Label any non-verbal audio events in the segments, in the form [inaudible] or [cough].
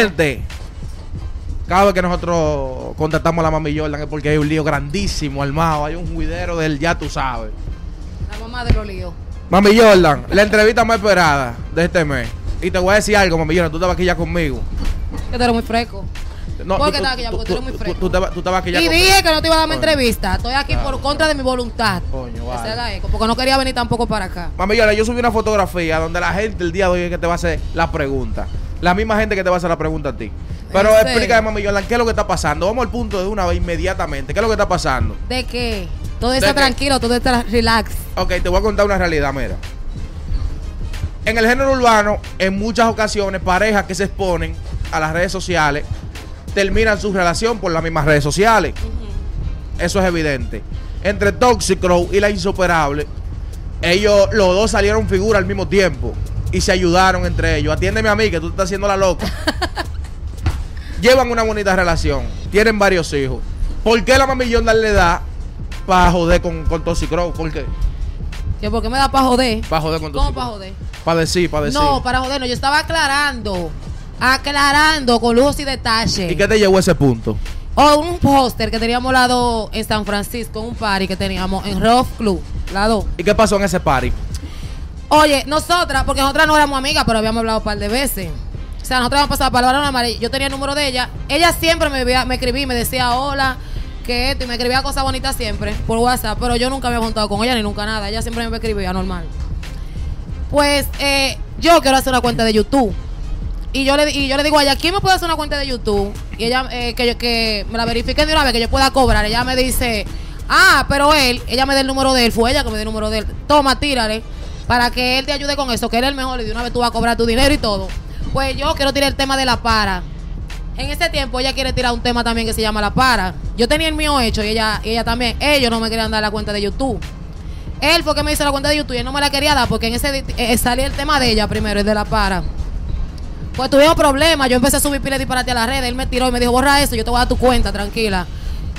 Gente, cada vez que nosotros contactamos a la mami Jordan es porque hay un lío grandísimo armado. Hay un juidero del ya tú sabes. La mamá de los líos. Mami Jordan, la entrevista más esperada de este mes. Y te voy a decir algo, mami Jordan, tú estabas aquí ya conmigo. Que tú eres muy fresco. No, ¿Por tú- qué estabas aquí ya? tú- Porque tú eres muy fresco. Tú estabas tú estabas aquí ya Y dije que no te iba a dar mi entrevista. Estoy aquí Claro. por contra de mi voluntad. Coño, Que vale. se haga eco, porque no quería venir tampoco para acá. Mami Jordan, yo subí una fotografía donde la gente el día de hoy es que te va a hacer la pregunta. La misma gente que te va a hacer la pregunta a ti. Pero explícame, mami ¿qué es lo que está pasando? Vamos al punto de una vez inmediatamente. ¿Qué es lo que está pasando? ¿De qué? Todo ¿De está tranquilo, todo está relax. Ok, te voy a contar una realidad, mira. En el género urbano, en muchas ocasiones, parejas que se exponen a las redes sociales terminan su relación por las mismas redes sociales. Eso es evidente. Entre Toxic Crow y la Insuperable, ellos los dos salieron figura al mismo tiempo y se ayudaron entre ellos. Atiéndeme a mí, que tú te estás haciendo la loca. [laughs] Llevan una bonita relación, tienen varios hijos. ¿Por qué la mami Jordan le da para joder con, con Toxic Crow? ¿Por qué? Que porque me da para joder. Para joder con ¿Cómo para joder? Para decir, para decir. No, para joder, no. Yo estaba aclarando. Aclarando con lujos y detalles. ¿Y qué te llevó a ese punto? O un póster que teníamos lado en San Francisco, un party que teníamos en Rough Club, lado. ¿Y qué pasó en ese party? Oye, nosotras, porque nosotras no éramos amigas, pero habíamos hablado un par de veces. O sea, nosotros habíamos pasado palabra normal. y Yo tenía el número de ella. Ella siempre me, veía- me escribía me decía hola, que esto, y me escribía cosas bonitas siempre por WhatsApp, pero yo nunca había juntado con ella ni nunca nada. Ella siempre me escribía normal. Pues eh, yo quiero hacer una cuenta de YouTube. Y yo le, y yo le digo a ella, ¿quién me puede hacer una cuenta de YouTube? Y ella, eh, que, que me la verifique de una vez, que yo pueda cobrar. Ella me dice, ah, pero él, ella me da el número de él, fue ella que me dio el número de él. Toma, tírale, para que él te ayude con eso, que él es el mejor y de una vez tú vas a cobrar tu dinero y todo. Pues yo quiero tirar el tema de la para. En ese tiempo ella quiere tirar un tema también que se llama la para. Yo tenía el mío hecho y ella, y ella también. Ellos no me querían dar la cuenta de YouTube. Él fue que me hizo la cuenta de YouTube y él no me la quería dar porque en ese eh, salía el tema de ella primero, el de la para. Pues tuvimos problemas, yo empecé a subir pila de disparate a las redes, él me tiró y me dijo, borra eso, yo te voy a dar tu cuenta, tranquila.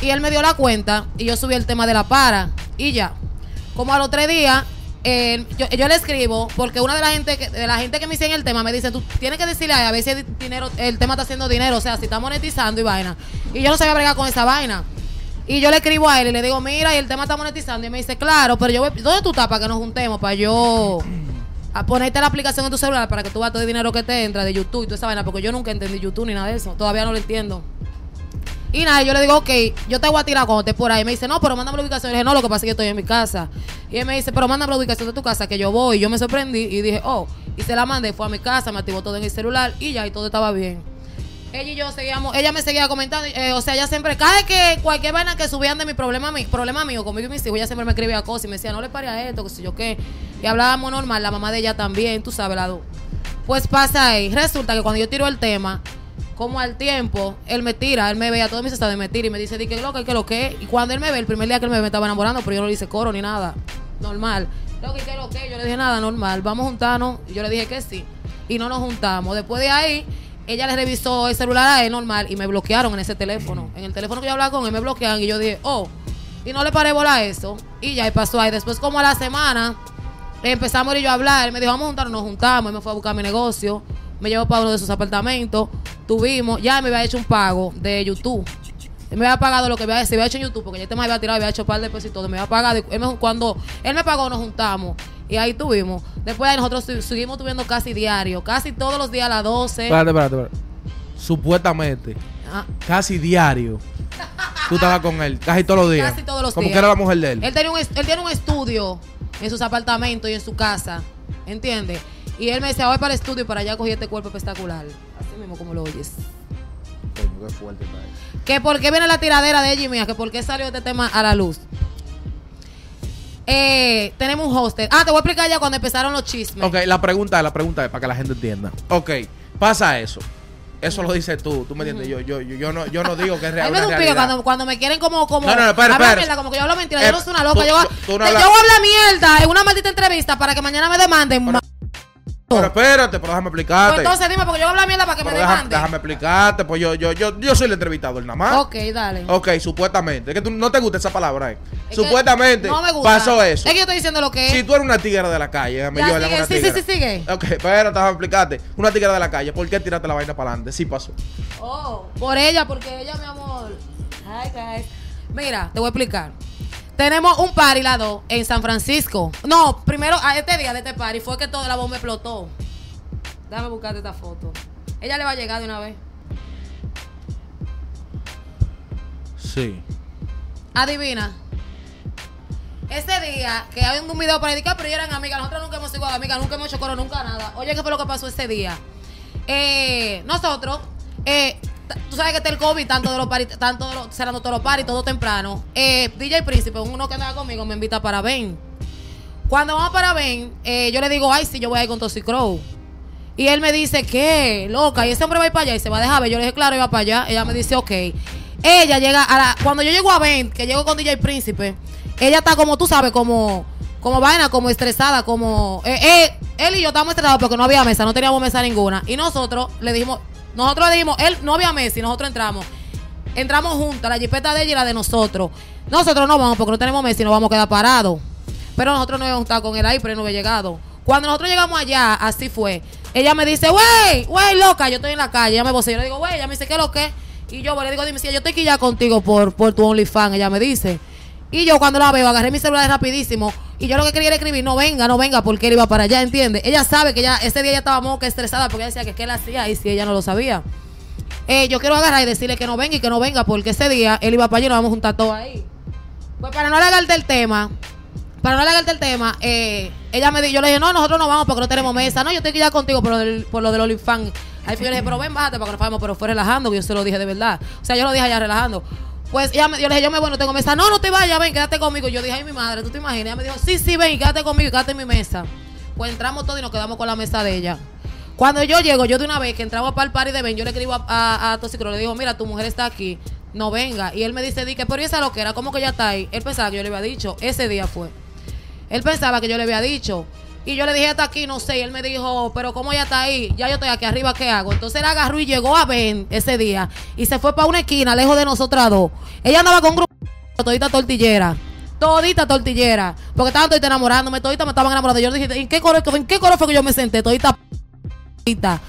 Y él me dio la cuenta y yo subí el tema de la para y ya. Como a los tres días, eh, yo, yo le escribo porque una de la gente que, de la gente que me dice en el tema me dice, tú tienes que decirle a ver si el, dinero, el tema está haciendo dinero, o sea, si está monetizando y vaina. Y yo no sabía bregar con esa vaina. Y yo le escribo a él y le digo, mira, y el tema está monetizando. Y me dice, claro, pero yo voy, ¿dónde tú estás para que nos juntemos? Para yo a ponerte la aplicación en tu celular para que tú veas todo el dinero que te entra de YouTube y toda esa vaina, porque yo nunca entendí YouTube ni nada de eso. Todavía no lo entiendo. Y nada, yo le digo, ok, yo te voy a tirar cuando estés por ahí. Me dice, no, pero mándame la ubicación. Le dije, no, lo que pasa es que estoy en mi casa. Y él me dice, pero mándame la ubicación de tu casa, que yo voy. Y yo me sorprendí y dije, oh, y se la mandé, fue a mi casa, me activó todo en el celular y ya, y todo estaba bien. Ella y yo seguíamos, ella me seguía comentando, eh, o sea, ella siempre, cada vez que cualquier vaina que subían de mi problema, mi problema mío, conmigo y mis hijos, ella siempre me escribía cosas y me decía, no le pare a esto, que sé yo qué. Y hablábamos normal, la mamá de ella también, tú sabes, la dos. Pues pasa ahí, resulta que cuando yo tiro el tema, como al tiempo, él me tira, él me ve a todos mis estados de me tira y me dice, di que lo que, lo que. Y cuando él me ve, el primer día que él me ve, me estaba enamorando, pero yo no le hice coro ni nada. Normal. Lo que, lo que, yo le dije nada, normal. Vamos a juntarnos. Y yo le dije que sí. Y no nos juntamos. Después de ahí, ella le revisó el celular a él normal y me bloquearon en ese teléfono. En el teléfono que yo hablaba con él, me bloquearon y yo dije, oh. Y no le paré bola a eso. Y ya pasó ahí. Después, como a la semana, empezamos él y yo a hablar. Él me dijo, vamos a juntarnos, nos juntamos. Él me fue a buscar mi negocio. Me llevó para uno de sus apartamentos. Tuvimos, ya me había hecho un pago de YouTube. Él me había pagado lo que había, se había hecho en YouTube, porque ya este me había tirado, había hecho un par de pesos y todo. Me había pagado. él me- cuando él me pagó, nos juntamos. Y ahí tuvimos. Después ahí nosotros seguimos tuviendo casi diario. Casi todos los días a las 12. Espérate, espérate, espérate. Supuestamente, Ah, casi diario, tú estabas con él, casi todos los días. Casi todos los Como días. que era la mujer de él. Él tiene, un, él tiene un estudio en sus apartamentos y en su casa. ¿Entiendes? Y él me decía, voy para el estudio y para allá cogí este cuerpo espectacular. Así mismo como lo oyes. Coño, qué fuerte está eso. Que por qué viene la tiradera de ella y mía, que por qué salió este tema a la luz. Eh, tenemos un hostel. Ah, te voy a explicar ya cuando empezaron los chismes. Ok, la pregunta es, la pregunta es para que la gente entienda. Ok, pasa eso. Eso lo dices tú, tú me entiendes. Yo, yo, yo, yo no, yo no digo que es [laughs] A real. mí me da una un pico realidad. cuando, cuando me quieren como, como No, no, no, espera, espera. mierda, como que yo hablo mentira, Eh, yo no soy una loca. tú- yo, tú- tú no te- hablas- yo voy a hablar mierda en una maldita entrevista para que mañana me demanden. ma- Pero espérate, pero déjame explicarte. Pues entonces dime, porque yo voy a hablar mierda para que Pero me déjame, demande. déjame explicarte, pues yo, yo, yo, yo soy el entrevistador nada más. Ok, dale. Ok, supuestamente. Es que tú no te gusta esa palabra, eh. Es Supuestamente no me gusta. pasó eso. Es que yo estoy diciendo lo que es. Si tú eres una tigre de la calle, déjame Ya, yo una sí, sí, sí, sigue. Ok, pero déjame explicarte. Una tigre de la calle, ¿por qué tiraste la vaina para adelante? Sí pasó. Oh, por ella, porque ella, mi amor. Hi, guys. Mira, te voy a explicar. Tenemos un party, las dos, en San Francisco. No, primero, a este día de este party fue que toda la bomba explotó. Déjame buscarte esta foto. Ella le va a llegar de una vez. Sí. Adivina. Ese día, que hay un video para dedicar, pero ellas eran amigas. Nosotros nunca hemos sido amigas, nunca hemos hecho coro, nunca nada. Oye, ¿qué fue lo que pasó ese día? Eh, nosotros, eh, tú sabes que está el COVID, tanto de los paris, tanto de los, cerrando todos los paris, todo temprano. Eh, DJ Príncipe, uno que andaba conmigo, me invita para Ben. Cuando vamos para Ben, eh, yo le digo, ay, sí, yo voy a ir con Tosi Crow. Y él me dice, ¿qué? Loca, y ese hombre va a ir para allá y se va a dejar ver. Yo le dije, claro, iba para allá. Ella me dice, ok. Ella llega a la. Cuando yo llego a Ben, que llego con DJ Príncipe, ella está como, tú sabes, como. Como vaina, como estresada, como. eh, eh, él y yo estábamos estresados porque no había mesa, no teníamos mesa ninguna. Y nosotros le dijimos, nosotros le dijimos, él no había mesa y nosotros entramos. Entramos juntas, la jipeta de ella y la de nosotros. Nosotros no vamos porque no tenemos mesa y nos vamos a quedar parados. Pero nosotros no habíamos estado con él ahí, pero él no había llegado. Cuando nosotros llegamos allá, así fue. Ella me dice, wey, wey, loca, yo estoy en la calle. Ella me vocea. Yo le digo, wey, ella me dice, ¿qué es lo que? Y yo le digo, dime, si yo estoy aquí ya contigo por, por tu OnlyFans. Ella me dice. Y yo cuando la veo, agarré mi celular rapidísimo. Y yo lo que quería era escribir, no venga, no venga, porque él iba para allá, ¿entiendes? Ella sabe que ya ese día ella estaba moca estresada porque ella decía que qué él hacía y si ella no lo sabía. Eh, yo quiero agarrar y decirle que no venga y que no venga, porque ese día él iba para allá y nos vamos a juntar todos ahí. Pues para no alargarte el tema, para no alargarte el tema, eh, ella me dijo, yo le dije, no, nosotros no vamos porque no tenemos mesa. No, yo estoy aquí ya contigo por lo del, por lo del OnlyFans. Ahí fui, yo le dije, pero ven, bájate para que nos vayamos, pero fue relajando, que yo se lo dije de verdad. O sea, yo lo dije allá relajando. Pues ella yo le dije, yo me voy, no tengo mesa. No, no te vayas, ven, quédate conmigo. Yo dije, ay, mi madre, ¿tú te imaginas? Ella me dijo, sí, sí, ven, quédate conmigo, quédate en mi mesa. Pues entramos todos y nos quedamos con la mesa de ella. Cuando yo llego, yo de una vez que entramos para el party de Ben, yo le escribo a, a, a le digo, mira, tu mujer está aquí, no venga. Y él me dice, di que, pero ¿y esa lo que era? ¿Cómo que ya está ahí? Él pensaba que yo le había dicho, ese día fue. Él pensaba que yo le había dicho. Y yo le dije, está aquí, no sé. Él me dijo, pero ¿cómo ella está ahí? Ya yo estoy aquí arriba, ¿qué hago? Entonces él agarró y llegó a Ben ese día. Y se fue para una esquina, lejos de nosotras dos. Ella andaba con un grupo todita tortillera. Todita tortillera. Porque estaban todita enamorándome, todita me estaban enamorando. Yo le dije, ¿en qué coro, en qué coro fue que yo me senté? Todita p***ita.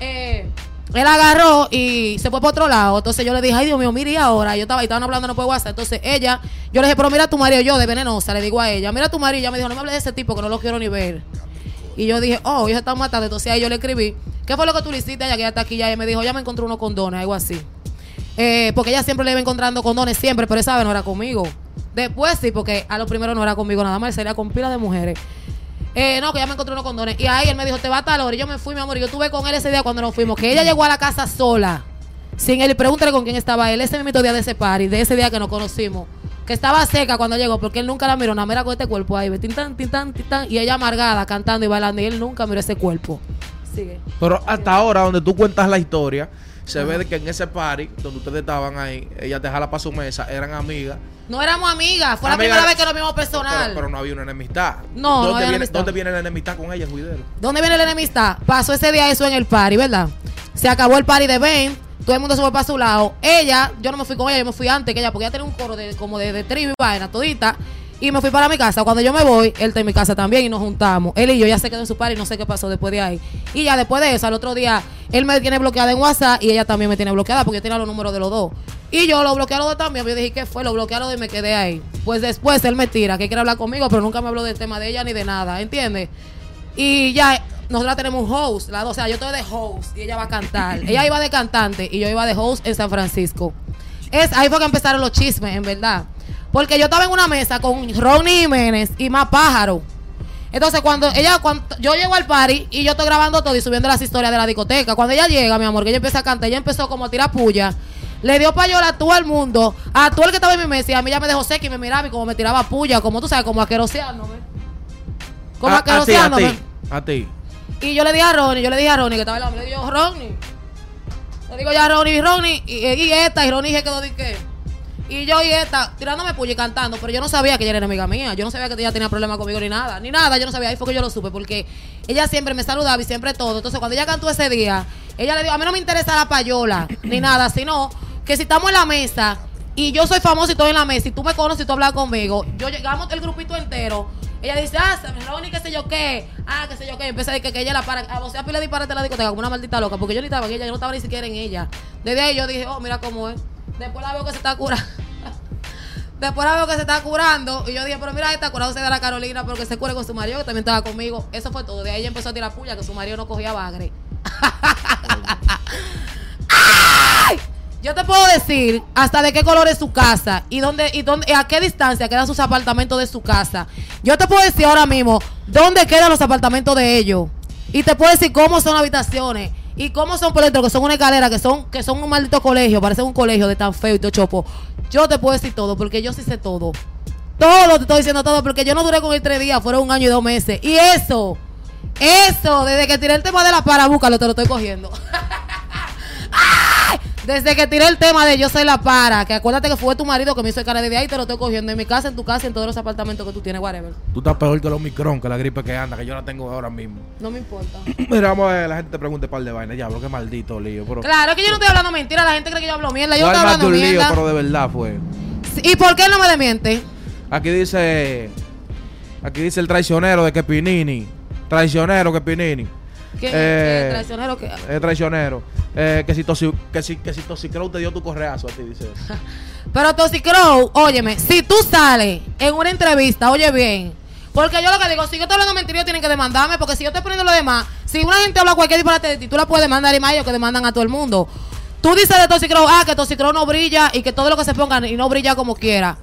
Eh, él agarró y se fue por otro lado. Entonces yo le dije, ay Dios mío, mire y ahora. Yo estaba y estaban hablando no por WhatsApp. Entonces ella, yo le dije, pero mira tu marido, yo de venenosa, le digo a ella, mira tu marido. Ella me dijo, no me hables de ese tipo que no lo quiero ni ver. Y yo dije, oh, ellos están matando. Entonces ahí yo le escribí, ¿qué fue lo que tú le hiciste a ella que ella está aquí? Ya ella me dijo, ya me encontró unos condones, algo así. Eh, porque ella siempre le iba encontrando condones, siempre, pero esa vez no era conmigo. Después sí, porque a lo primero no era conmigo nada más, salía con pila de mujeres. Eh, no, que ya me encontré unos condones. Y ahí él me dijo, te va a tal hora. Y yo me fui, mi amor. Y yo estuve con él ese día cuando nos fuimos. Que ella llegó a la casa sola. Sin él. Y pregúntale con quién estaba él. Ese mismo día de ese party. De ese día que nos conocimos. Que estaba seca cuando llegó. Porque él nunca la miró. Nada, mira con este cuerpo ahí. Tintan, tintan, tintan. Y ella amargada, cantando y bailando. Y él nunca miró ese cuerpo. Sigue. Pero hasta ahora, donde tú cuentas la historia, se ve de que en ese party, donde ustedes estaban ahí, ella te jala para su mesa, eran amigas. No éramos amigas. Fue la primera vez que nos vimos personal. Pero, pero no había una enemistad. No, no ¿Dónde, había viene, enemistad. ¿Dónde viene la enemistad con ella, Juidero? ¿Dónde viene la enemistad? Pasó ese día eso en el party, ¿verdad? Se acabó el party de Ben, todo el mundo se fue para su lado. Ella, yo no me fui con ella, yo me fui antes que ella, porque ella tenía un coro de, como de, de tribu y vaina, todita. Y me fui para mi casa. Cuando yo me voy, él está en mi casa también y nos juntamos. Él y yo ya se quedó en su party y no sé qué pasó después de ahí. Y ya después de eso, al otro día, él me tiene bloqueada en WhatsApp y ella también me tiene bloqueada porque yo tenía los números de los dos. Y yo lo bloqueé a los dos también. Yo dije, ¿qué fue? Lo bloqueé a los dos y me quedé ahí. Pues después él me tira, que quiere hablar conmigo, pero nunca me habló del tema de ella ni de nada, ¿entiendes? Y ya, nosotros tenemos un host, la dos, o sea, yo estoy de host y ella va a cantar. [laughs] ella iba de cantante y yo iba de host en San Francisco. Es, ahí fue que empezaron los chismes, en verdad. Porque yo estaba en una mesa con Ronnie Jiménez y más pájaro. Entonces, cuando ella, cuando yo llego al party y yo estoy grabando todo y subiendo las historias de la discoteca, cuando ella llega, mi amor, que ella empieza a cantar, ella empezó como a tirar puya. Le dio payola a todo el mundo, a todo el que estaba en mi mesa, y a mí ya me dejó seca y me miraba y como me tiraba puya, como tú sabes, como aqueroseándome. Como a, a ti, a aqueroseándome. ti, a ti. Y yo le dije a Ronnie, yo le dije a Ronnie que estaba el hombre, le digo, Ronnie. Le digo ya a Ronnie, Ronnie, y, y esta, y Ronnie se quedó de qué. Y yo y esta, tirándome puya y cantando, pero yo no sabía que ella era amiga mía. Yo no sabía que ella tenía problemas conmigo ni nada. Ni nada, yo no sabía. Ahí fue que yo lo supe, porque ella siempre me saludaba y siempre todo. Entonces, cuando ella cantó ese día, ella le dijo, a mí no me interesa la payola, [clears throat] ni nada, sino que si estamos en la mesa y yo soy famoso y estoy en la mesa y tú me conoces y tú hablas conmigo, yo llegamos el grupito entero. Ella dice, ah, Ronnie, qué sé yo qué, ah, qué sé yo qué. Empecé a decir que, ella la para, a vos a pila disparate la discoteca como una maldita loca, porque yo ni estaba en ella, yo no estaba ni siquiera en ella. Desde ahí yo dije, oh, mira cómo es. Después la veo que se está curando. [laughs] Después la veo que se está curando. Y yo dije, pero mira, está curado se da la Carolina porque se cure con su marido, que también estaba conmigo. Eso fue todo. De ahí empezó a tirar puya, que su marido no cogía bagre. [laughs] ¡Ay! Yo te puedo decir hasta de qué color es su casa y dónde y dónde a qué distancia quedan sus apartamentos de su casa. Yo te puedo decir ahora mismo dónde quedan los apartamentos de ellos y te puedo decir cómo son habitaciones y cómo son por dentro que son una escalera que son que son un maldito colegio, parece un colegio de tan feo y todo chopo. Yo te puedo decir todo porque yo sí sé todo. Todo te estoy diciendo todo porque yo no duré con él tres días, fueron un año y dos meses y eso eso, desde que tiré el tema de la parabuca, lo te lo estoy cogiendo. [laughs] Desde que tiré el tema de yo soy la para, que acuérdate que fue tu marido que me hizo el cara de ahí, te lo estoy cogiendo en mi casa, en tu casa, en todos los apartamentos que tú tienes, whatever. Tú estás peor que los micrón, que la gripe que anda, que yo la tengo ahora mismo. No me importa. [clears throat] Mira, vamos a ver, la gente te pregunta un par de vainas. Ya, bro, qué maldito lío. Pero, Claro, es que yo no estoy hablando mentira, la gente cree que yo hablo mierda, yo no estoy hablando un lío, mierda. pero de verdad fue. ¿Y por qué no me desmiente? Aquí dice. Aquí dice el traicionero de que Pinini. Traicionero que Pinini. ¿Qué, Eh, traicionero que Es traicionero. Eh, que si Tosi, que si, que si Toxicrow te dio tu correazo a ti, dice. [laughs] Pero Toxicrow, óyeme, si tú sales en una entrevista, oye bien, porque yo lo que digo, si yo estoy hablando mentira, ellos tienen que demandarme, porque si yo estoy poniendo lo demás, si una gente habla cualquier disparate de ti, tú la puedes demandar y más ellos que demandan a todo el mundo. Tú dices de Toxicrow, ah, que Toxicrow no brilla y que todo lo que se pongan y no brilla como quiera.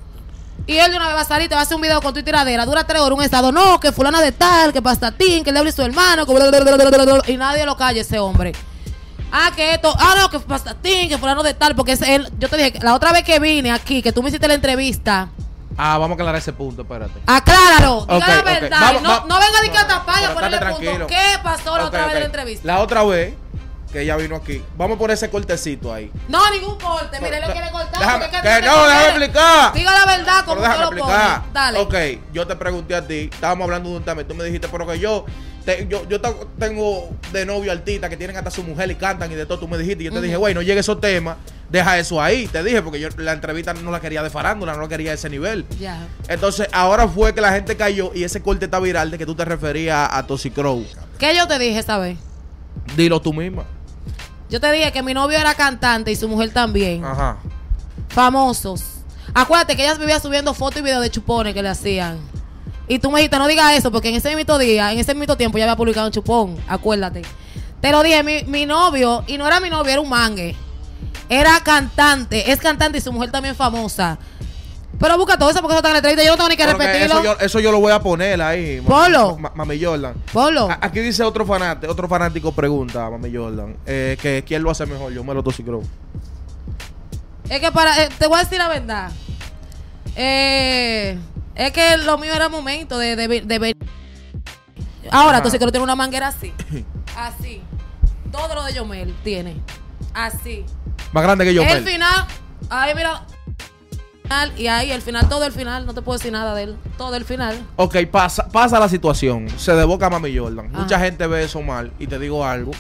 Y él de una vez va a salir, te va a hacer un video con tu tiradera, dura tres horas, un estado, no, que fulana de tal, que pastatín, que le hable su hermano, que y nadie lo calle ese hombre. Ah, que esto, ah, no, que pastatín, que fulano de tal, porque es él, yo te dije, la otra vez que vine aquí, que tú me hiciste la entrevista, Ah, vamos a aclarar ese punto, espérate. acláralo, diga la verdad, Vamos, no, no venga de que a tapar y a ponerle punto. ¿Qué pasó la otra vez de la entrevista? La otra vez que ella vino aquí. Vamos a poner ese cortecito ahí. No, ningún corte, mire, lo quiere cortar. Déjame- que no, déjame explicar. Diga la verdad como déjame explicar. Dale. Ok, yo te pregunté a ti, estábamos hablando de un tema tú me dijiste, pero que yo, te- yo, yo tengo de novio artistas que tienen hasta su mujer y cantan y de todo, tú me dijiste. Y yo te dije, güey, no llegue esos temas, deja eso ahí. Te dije, porque yo la entrevista no la quería de farándula, no la quería a ese nivel. Ya. Entonces, ahora fue que la gente cayó y ese corte está viral de que tú te referías a Toxicrow. ¿Qué yo te dije esa vez? Dilo tú misma. Yo te dije que mi novio era cantante y su mujer también. Ajá. Famosos. Acuérdate que ella vivía subiendo fotos y videos de chupones que le hacían. Y tú me dijiste, no digas eso, porque en ese mismo día, en ese mismo tiempo, ya había publicado un chupón. Acuérdate. Te lo dije, mi, mi novio, y no era mi novio, era un mangue. Era cantante, es cantante y su mujer también famosa. Pero busca todo eso porque eso está en la entrevista. Yo no tengo ni que repetirlo. eso, yo, eso yo lo voy a poner ahí. ma- Ponlo. ma- Mami Jordan. Ponlo. A- Aquí dice otro fanático, otro fanático pregunta, Mami Jordan, eh, que quién lo hace mejor, yo me lo Toxicrow. Es que para, eh, te voy a decir la verdad. Eh, es que lo mío era momento de, de, ver- de ver. Ahora, entonces tener una manguera así. [coughs] Así. Todo lo de Yomel tiene. Así. Más grande que yo. el Mel. final. Ahí mira. Final, Y ahí, el final, todo el final. No te puedo decir nada de él. Todo el final. Ok, pasa, pasa la situación. Se deboca Mami Jordan. Ajá. Mucha gente ve eso mal. Y te digo algo.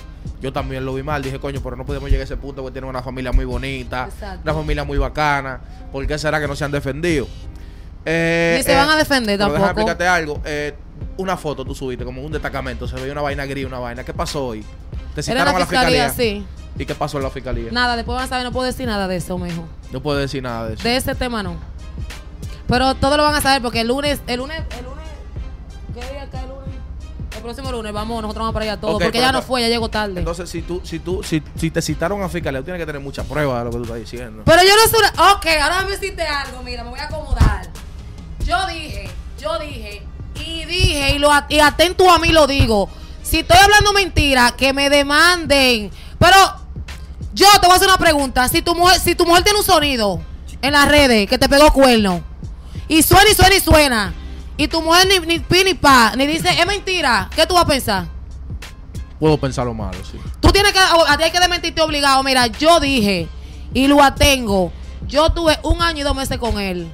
Yo también lo vi mal. Dije, coño, pero no podemos llegar a ese punto porque tienen una familia muy bonita. Exacto. Una familia muy bacana. ¿Por qué será que no se han defendido? Eh, Ni se van a defender pero Déjame tampoco. explicarte algo. Eh, una foto tú subiste como un destacamento. Se veía una vaina gris, una vaina. ¿Qué pasó hoy? Te Era citaron a la la fiscalía, fiscalía. sí. ¿Y qué pasó en la fiscalía? Nada, después van a saber, no puedo decir nada de eso, mijo. No puedo decir nada de eso. De ese tema no. Pero todo lo van a saber porque el lunes, el lunes, el lunes, ¿qué día cae el lunes? El próximo lunes, vamos, nosotros vamos para allá todo. Ok, porque ya no fue, ya llegó tarde. Entonces, si tú, si tú, si, si te citaron a fiscalía, tú tienes que tener mucha prueba de lo que tú estás diciendo. Pero yo no soy Ok, ahora me hiciste algo, mira, me voy a acomodar. Yo dije, yo dije, y dije, y, lo, y atento a mí lo digo. Si estoy hablando mentira, que me demanden. Yo te voy a hacer una pregunta. Si tu mujer, si tu mujer tiene un sonido en las redes que te pegó cuerno, y suena y suena y suena, y tu mujer ni, ni pi ni pa, ni dice, es mentira, ¿qué tú vas a pensar? Puedo pensar lo malo, sí. Tú tienes que, a ti hay que desmentirte obligado. Mira, yo dije y lo atengo Yo tuve un año y dos meses con él.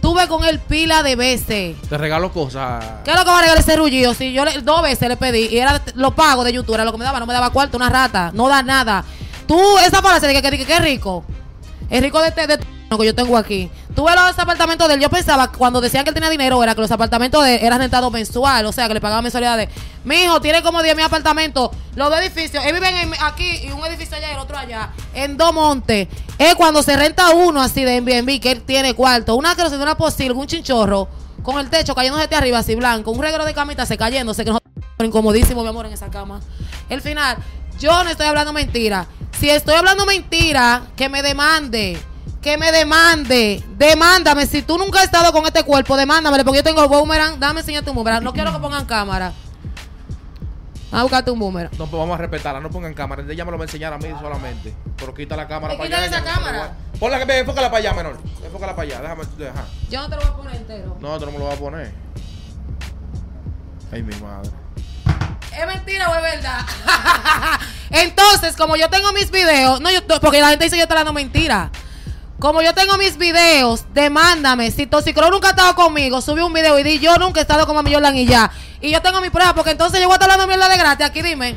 Tuve con él pila de veces. Te regalo cosas. ¿Qué es lo que va a regalar ese rullido? Si yo le- dos veces le pedí y era lo pago de YouTube, era lo que me daba, no me daba cuarto, una rata, no da nada. Tú, esa frase de que, que, que, rico, es rico de, de, lo que yo tengo aquí. Tú ves los apartamentos de él, yo pensaba cuando decían que él tenía dinero era que los apartamentos de eran rentados mensual, o sea que le pagaban mensualidades. Mi hijo tiene como 10 mil apartamentos, los dos edificios, él vive en- aquí y un edificio allá y el otro allá, en dos montes. Es cuando se renta uno así de Airbnb, que él tiene cuarto, una que de una posible, un chinchorro, con el techo cayéndose de arriba así blanco, un reguero de camita se cayéndose, que nosotros incomodísimo, mi amor, en esa cama. El final, yo no estoy hablando mentira. Si estoy hablando mentira, que me demande. Que me demande. Demándame. Si tú nunca has estado con este cuerpo, demándame. Porque yo tengo el boomerang. Dame enseñarte un boomerang. No quiero que pongan cámara. A buscarte un boomerang. No, pues vamos a respetarla, no pongan cámara. Ella me lo va a enseñar a mí solamente. Pero quita la cámara ¿Y para allá. esa cámara? Ponla enfócala para allá, menor. Enfócala para allá. Déjame, deja. Yo no te lo voy a poner entero. No, tú no me lo vas a poner. Ay, mi madre. ¿Es mentira o es verdad? [laughs] Entonces, como yo tengo mis videos, no, yo, porque la gente dice que yo estoy hablando mentira. Como yo tengo mis videos, demándame. Si Toxicro nunca ha estado conmigo, sube un video y di yo nunca he estado con Mami Jordan y ya. Y yo tengo mi prueba, porque entonces yo voy a estar hablando mierda de gratis. Aquí dime.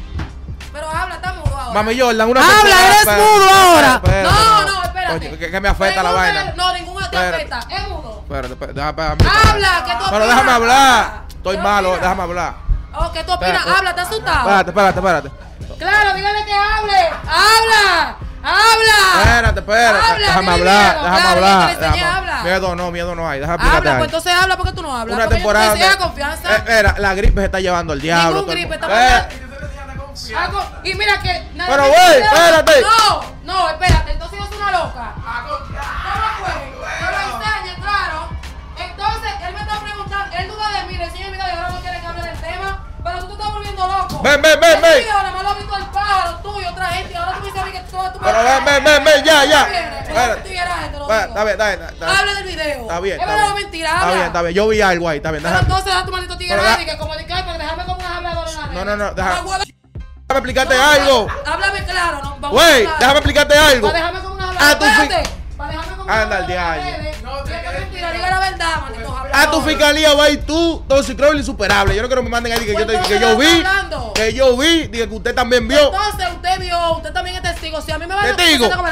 Pero habla, está mudo ahora. Mami Jordan, una Habla, eres espera, mudo espera, ahora. espera, No, no, espérate. Oye, que, que me afecta la vaina. No, ninguna te afecta. Es mudo. Espérate, déjame, Habla, que tú Pero déjame hablar. Estoy ¿Qué malo, déjame hablar. Oh, ¿qué tú opinas? Espérate. Habla, ¿estás asustado? Espérate, espérate, espérate. Claro, dígale que hable. ¡Habla! ¡Habla! Espérate, espérate. Habla, déjame hablar, miedo, déjame claro, hablar. te déjame- habla. Miedo no, miedo no hay. Déjame Habla, pues entonces habla porque tú no hablas. Una Porque temporada. Yo te donde- confianza. Eh, mira, la gripe se está llevando al diablo. Ningún el gripe, estamos Eh, y mira que. Pero, güey, espérate. No, no, espérate. Entonces yo soy una loca. ¿Cómo volviendo loco. Ven, ven, ven, ven. nada más lo ha visto el pájaro, tú y otra gente. Y ahora tú me dices a mí que todo tu Pero ven, ven, ven, ven, ya, ya. Está bien, está bien. está bien. Habla del video. Está bien. Es está verdad o mentira, Está habla. bien, está bien. Yo vi algo ahí, está bien. Pero Déjame, entonces da tu maldito tigre Pero da- ahí, que como de que ay, porque dejarme como un hablador en la. No, no, no, huevo. déjame explicarte algo. Háblame claro, no. vamos Güey, a hablar. déjame explicarte algo. Para dejarme como un hablador. A tu fi- Espérate. Para dejarme como un Anda, la diario. es mentira, diga la verdad, malditos A tu fiscalía va a ir tú, Toxicrow insuperable. Yo no quiero que me manden ahí que yo, te- Pues que yo vi, ¿de qué está hablando? que yo vi, diga que usted también vio. Entonces usted vio, usted también es testigo. Si a mí me va a la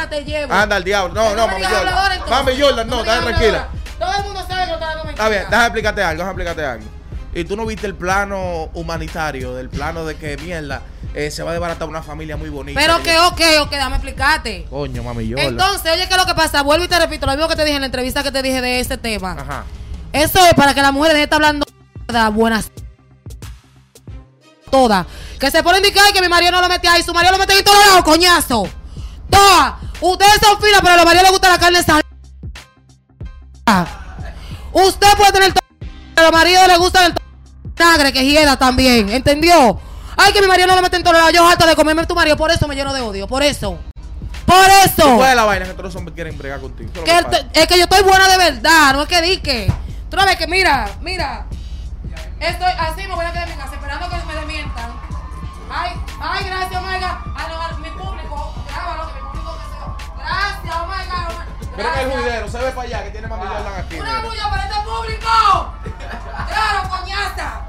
te llevo. Anda al diablo. No, no, mami Jordan. Mami Jordan, no, digas déjame tranquila. Todo el mundo sabe que lo está dando. Está bien, déjame explicarte algo, déjame explicarte algo. Y tú no viste el plano humanitario, del plano de que mierda, eh, se va a desbaratar una familia muy bonita. Pero que, ok, ok, déjame explicarte. Coño, mami Jordan. Entonces, oye, ¿qué es lo que pasa? Vuelvo y te repito, lo mismo que te dije en la entrevista que te dije de ese tema. Ajá. Eso es para que la mujer deje de estar hablando de buenas todas. Que se pone a indicar que mi marido no lo mete ahí, su marido lo mete ahí todos lados, coñazo. Todas. Ustedes son finas, pero a los maridos les gusta la carne sal. Usted puede tener todo, pero a los maridos les gusta el vinagre que hieda también, ¿entendió? Ay, que mi marido no lo mete en todos lados. Yo harta de comerme tu marido, por eso me lleno de odio, por eso. Por eso. ¿Cuál es la vaina que todos los hombres quieren bregar contigo? Que que es que yo estoy buena de verdad, no es que dique. Tú no ves que mira, mira. Estoy así, me voy a quedar en mi casa esperando que me desmientan. Ay, ay, gracias, oh. Ay, no, a mi público, grábalo, que mi público que se. Gracias, oh my God. oh my- Miren el juidero, se ve para allá que tiene mami Jordan aquí. Una miren. bulla para este público. [laughs] Claro, coñaza.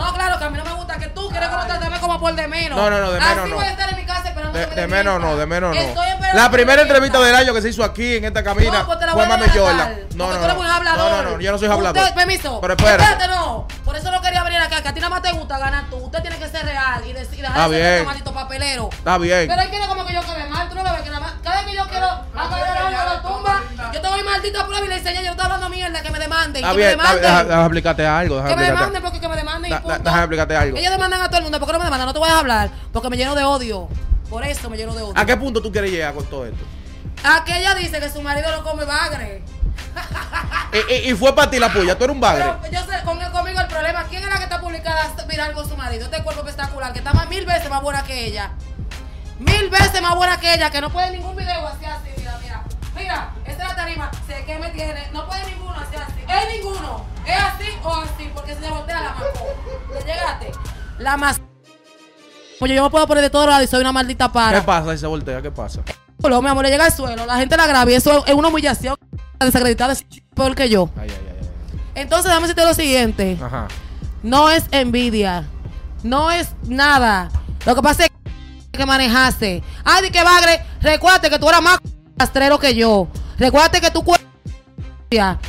No, claro, que a mí no me gusta que tú quieres como tratarme como por de menos. No, no, no, de menos Así no. voy a estar en mi casa esperando De, que me de menos no, de menos no. Estoy esperando La que me primera entrevista del año que se hizo aquí en esta cabina No, pues te la fue voy a Mami delatar, Jordan. No, porque no, tú no. eres muy hablador. No, no, no, yo no soy hablador. Usted, permiso. Pero espérate. Espérate, no. Acá, que a ti nada más te gusta ganar tú. Usted tiene que ser real y decir, dejar Está de ser bien. este maldito papelero. Está bien. Pero él quiere como que yo quede mal, tú no lo ves que nada más. Cada vez que yo quiero agarrar de la tumba, yo te doy maldita prueba y le enseño, yo no estoy hablando mierda, que me demanden. Está que bien, me demanden. Deja- déjame explicarte algo. que Déjame me explicarte demanden porque que me demanden Da- déjame explicarte algo. Ellos demandan a todo el mundo. ¿Por qué no me demandan? No te voy a hablar. Porque me lleno de odio. Por eso me lleno de odio. ¿A qué punto tú quieres llegar con todo esto? A que ella dice que su marido no come bagre. Y, y- y fue para ti la puya, tú eres un bagre. Pero yo sé, con, conmigo el problema, ¿quién es la que está publicada viral con su marido? Este cuerpo espectacular, que está más, mil veces más buena que ella. Mil veces más buena que ella, que no puede ningún video así, así, mira, mira. Mira, esta es la tarima, sé que me tiene, no puede ninguno así, así. Es ninguno, es así o así, porque se voltea la macó. ¿Le llegaste? La más... Oye, yo me puedo poner de todos lados y soy una maldita ¿Qué para. pasa si se voltea? ¿Qué pasa? mi amor, le llega al suelo. La gente la graba y eso es una humillación desacreditada, es peor que yo. Ay, ay, ay. Entonces, déjame decirte lo siguiente. Ajá. No es envidia. No es nada. Lo que pasa es que manejaste. Ay, de que bagre. Recuérdate que tú eras más rastrero que yo. Recuérdate que tú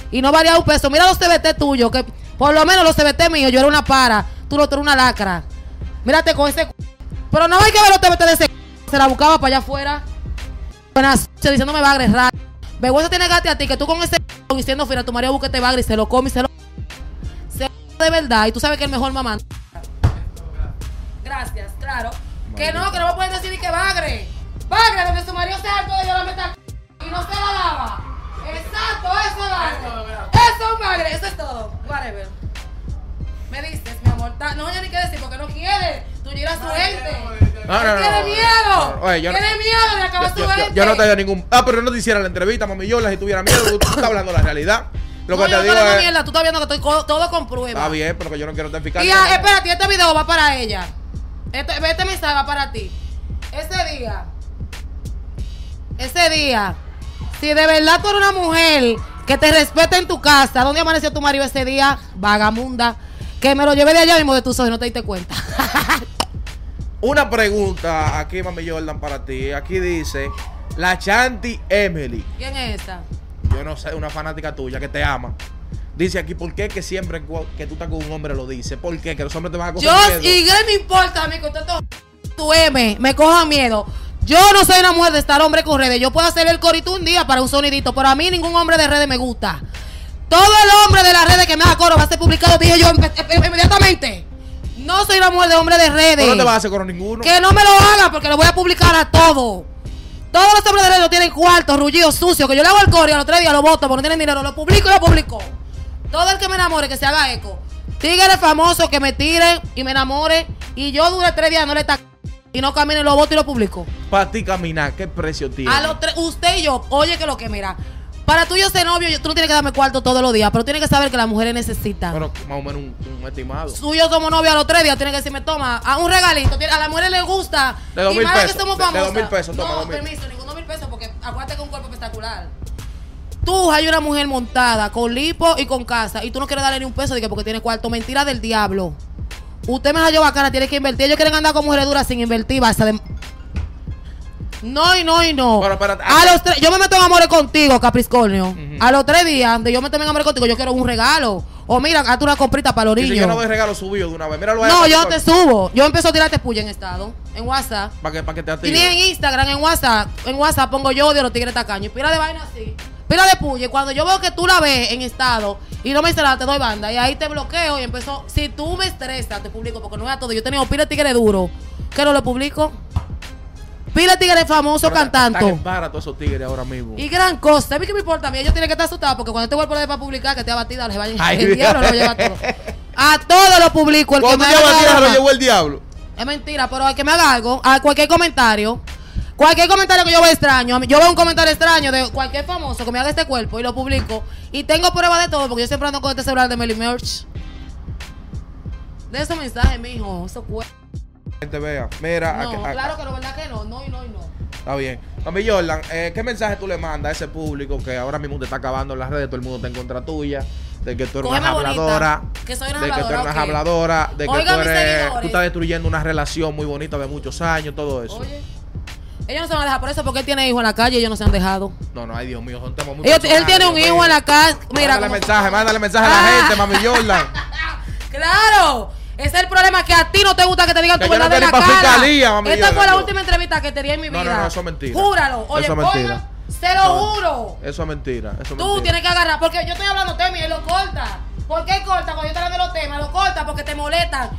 y no valía un peso. Mira los CBT tuyos, que por lo menos los CBT míos, yo era una para. Tú no tú eres una lacra. Mírate con ese Pero no hay que ver los TBT de ese Se la buscaba para allá afuera. Buenas noches, diciéndome bagre raro. Vergüenza tiene gate a ti que tú con ese diciendo, fina, tu marido busque bagre y se lo come y se lo se de verdad y tú sabes que el mejor mamá. Gracias, claro. Que no, que no me pueden decir que bagre. Bagre, donde su marido se harto de yo la meta y no se la lava. Exacto, eso es bagre. Eso es bagre, eso es todo. Whatever. Me dices, mi amor. No hay ni que decir porque no quiere. Tú llegas su gente. No, no, no, Tiene miedo. oye, yo no- Tiene miedo de acabar Yo, su yo- yo- no te digo ningún. Ah, pero no te hiciera la entrevista, mami. Yo, si tuviera miedo, tú, tú estás hablando la realidad. Lo no, que yo te no digo es. mierda. Tú estás viendo que estoy todo con pruebas. Está bien, pero que yo no quiero estar. Y ah, espérate, este video va para ella. Este, este mensaje va para ti. Ese día, ese día, si de verdad tú eres una mujer que te respeta en tu casa, ¿dónde amaneció tu marido ese día? Vagamunda. Que me lo llevé de allá mismo de tus ojos y no te diste cuenta. [laughs] Una pregunta aquí, mami Jordan, para ti. Aquí dice: La Chanti Emily. ¿Quién es esa? Yo no sé, una fanática tuya que te ama. Dice aquí, ¿por qué que siempre que tú estás con un hombre lo dice? ¿Por qué? Que los hombres te van a coger Yo, miedo. y qué me importa a mí con tanto tu M, me coja miedo. Yo no soy una mujer de estar hombre con redes. Yo puedo hacer el corito un día para un sonidito, pero a mí ningún hombre de redes me gusta. Todo el hombre de las redes que me haga coro va a ser publicado, dije yo inme- eh, inmediatamente. No soy una mujer de hombre de redes. No te vas a hacer con ninguno. Que no me lo haga porque lo voy a publicar a todo. Todos los hombres de redes tienen cuartos, rullidos, sucios. Que yo le hago el coro y a los tres días lo voto porque no tienen dinero. Lo publico y lo publico. Todo el que me enamore, que se haga eco. Tigres famosos que me tiren y me enamore. Y yo dure tres días, no le ta y no camine, lo voto y lo publico. Para ti caminar, ¿qué precio tiene? A los tres, usted y yo, oye que lo que mira. Para tú y yo ser novio, yo- tú no tienes que darme cuarto todos los días, pero tienes que saber que las mujeres necesitan. Bueno, más o menos un, un estimado. Tú y yo somos novios a los tres días, tienes que decirme, toma, a un regalito. A las mujeres les gusta. De dos y mil más que pesos, somos de- de famosas. dos mil pesos, toma, no, dos mil. permiso, ningún dos mil pesos, porque acuérdate que un cuerpo espectacular. Tú hay una mujer montada con lipo y con casa, y tú no quieres darle ni un peso de que porque tiene cuarto. Mentira del diablo. Usted me hallo bacana, tiene que invertir. Ellos quieren andar con mujeres duras sin invertir, basta de. No y no y no. Pero, espérate, a los tres, yo me meto en amores contigo, Capricornio. A los tres días de yo meterme en amores contigo, yo quiero un regalo. O mira, hazte una comprita para los niños. yo no doy regalo subido de una vez. Míralo. No, para yo te subo. Yo empiezo a tirarte puya en estado, en WhatsApp. Para que, para que te Y ni en. Instagram, en WhatsApp. En WhatsApp pongo yo odio a los tigres tacaños. Pila de vaina así. Pila de puya. Y cuando yo veo que tú la ves en estado y no me dice nada, te doy banda. Y ahí te bloqueo y empiezo. Si tú me estresas, te publico porque no es a todo. Yo he tenido pila de tigres duros. Que no lo publico. Pila tigres famosos cantando. Están todos esos tigres ahora mismo. Y gran cosa. A mí que me importa a mí. Ellos tienen que estar asustados porque cuando este cuerpo le para publicar, que te abatida, les vayan. Ay, el diablo lo lleva todo. [laughs] A todo lo publico. El que Cuando me tú haga a tierra, lo llevó el diablo. Es mentira, pero al que me haga algo, a cualquier comentario, cualquier comentario que yo vea extraño, a yo veo un comentario extraño de cualquier famoso que me haga este cuerpo y lo publico, y tengo prueba de todo, porque yo siempre ando con este celular de Melly Merch. De esos mensajes, mijo, eso cuerpo. Gente vea. Mira, No, aquí- a- claro que no, ¿verdad que no? No y no y no. Está bien. Mami Jordan, eh, ¿qué mensaje tú le mandas a ese público que ahora mismo te está acabando en las redes? Todo el mundo está en contra tuya. De que tú eres una habladora. que soy una de que tú eres habladora, una ok. habladora. De que tú eres. Tú estás destruyendo una relación muy bonita de muchos años, todo eso. Oye, ellos no se van a dejar por eso, porque él tiene hijos en la calle y ellos no se han dejado. No, no, ay Dios mío, son temas muy él personales, tiene un hijo en la calle. Mira, Mándale como- mensaje, mándale mensaje a la Ah. gente, mami Jordan. [laughs] Claro. Ese es el problema que a ti no te gusta que te digan Que tu yo no cara. mami, Esta fue la última entrevista que te di en mi vida. no, no, eso es mentira. Júralo. Oye, Eso es oigan, mentira. se lo juro. Eso es mentira. Eso es Tú mentira. tienes que agarrar, porque yo estoy hablando tema y él lo corta. ¿Por qué corta cuando yo estoy hablando de los temas? Lo corta porque te molestan.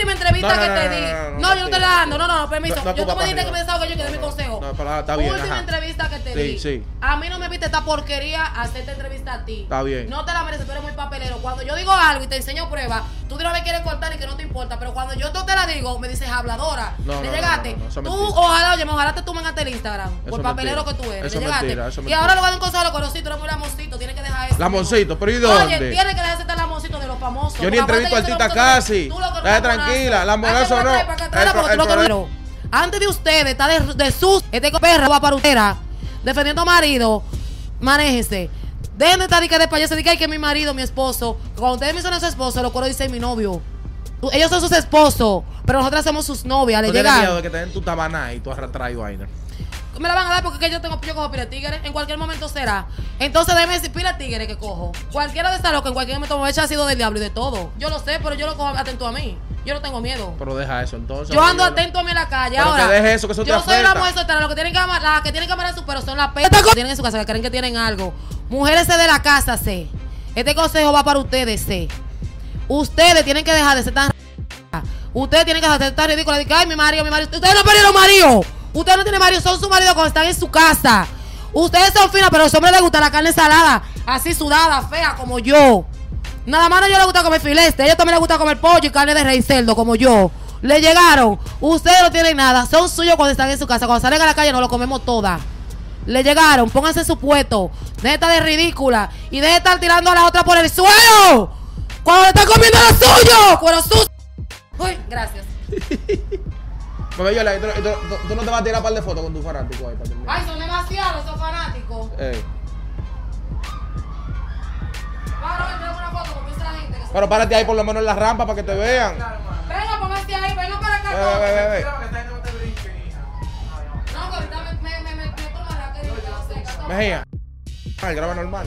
Última entrevista No, que te di. no, yo no te la dando. No, no, permiso. Yo tú me dijiste que me desahogue yo que dé mi consejo. no, pero está bien, Última entrevista que te di. sí. A mí no me viste esta porquería hacerte entrevista a ti. Está bien. No te la mereces, tú eres muy papelero. Cuando yo digo algo y te enseño pruebas, tú de una vez quieres cortar y que no te importa. Pero cuando yo no te la digo, me dices habladora. No, le llegaste. tú, ojalá, oye, ojalá te tomen hasta el Instagram. Por papelero que tú eres. Le llegaste. y ahora lo voy a dar un consejo a los conocidos. Tú eres muy lamoncito, tienes que dejar eso. Lamoncito, pero ¿y Oye, tienes que dejarse estar lamoncito de los famosos. Yo ni entrevisto lo casi. tú lo tranquila, lamonazo Hazte no. El que el. Antes de ustedes, está de, de sus, este perra va para usted, defendiendo a marido, manéjese. Dejen de estar y que de payaso, diga que mi marido, mi esposo. Cuando ustedes mencionan a su esposo, lo coro dice mi novio. Ellos son sus esposos, pero nosotras somos sus novias. Le ¿Tú tienes miedo llegan. de que te den tu tabana y tú has traído vaina? Me la van a dar porque que yo tengo yo cojo pila de tigre. En cualquier momento será. Entonces déjeme decir pila de tigre que cojo. Cualquiera de estas locas en cualquier momento me echa sido del diablo y de todo. Yo lo sé, pero yo lo cojo atento a mí. Yo no tengo miedo. Pero deja eso entonces. Yo ando atento a mí en la calle. Pero Ahora, que deje eso, que eso te yo soy la mujer soltera. Lo que tienen que amar, las que tienen que amar a su pero son las petas que tienen en su casa, que creen que tienen algo. Mujeres de la casa, sé. Este consejo va para ustedes, sé. Ustedes tienen que dejar de ser tan Ustedes tienen que dejar de ser tan ridículos. De que, ay, mi marido, mi marido. Ustedes no perdieron marido. Ustedes no tienen marido, son su marido cuando están en su casa. Ustedes son finas, pero a los hombres les gusta la carne salada, así sudada, fea, como yo. Nada más a ellos les gusta comer filete, a ellos también les gusta comer pollo y carne de rey cerdo, como yo. Le llegaron. Ustedes no tienen nada, son suyos cuando están en su casa. Cuando salen a la calle nos lo comemos todas. Le llegaron, pónganse su puesto. Deje de ridícula. Y deje de estar tirando a la otra por el suelo. Cuando le están comiendo lo suyo. Cuero sucio. Uy, gracias. Yo, tú, tú- tú- no te vas a tirar un par de fotos con tu fanático ahí. Ay, son demasiados esos fanáticos. Ey. Pero párate ahí por lo menos en la rampa para que te vean. Venga, pónganse ahí, venga para acá. Ve, ve, ve, ve. No, que ahorita me, me, me, me, que Mejía. Ah, graba normal.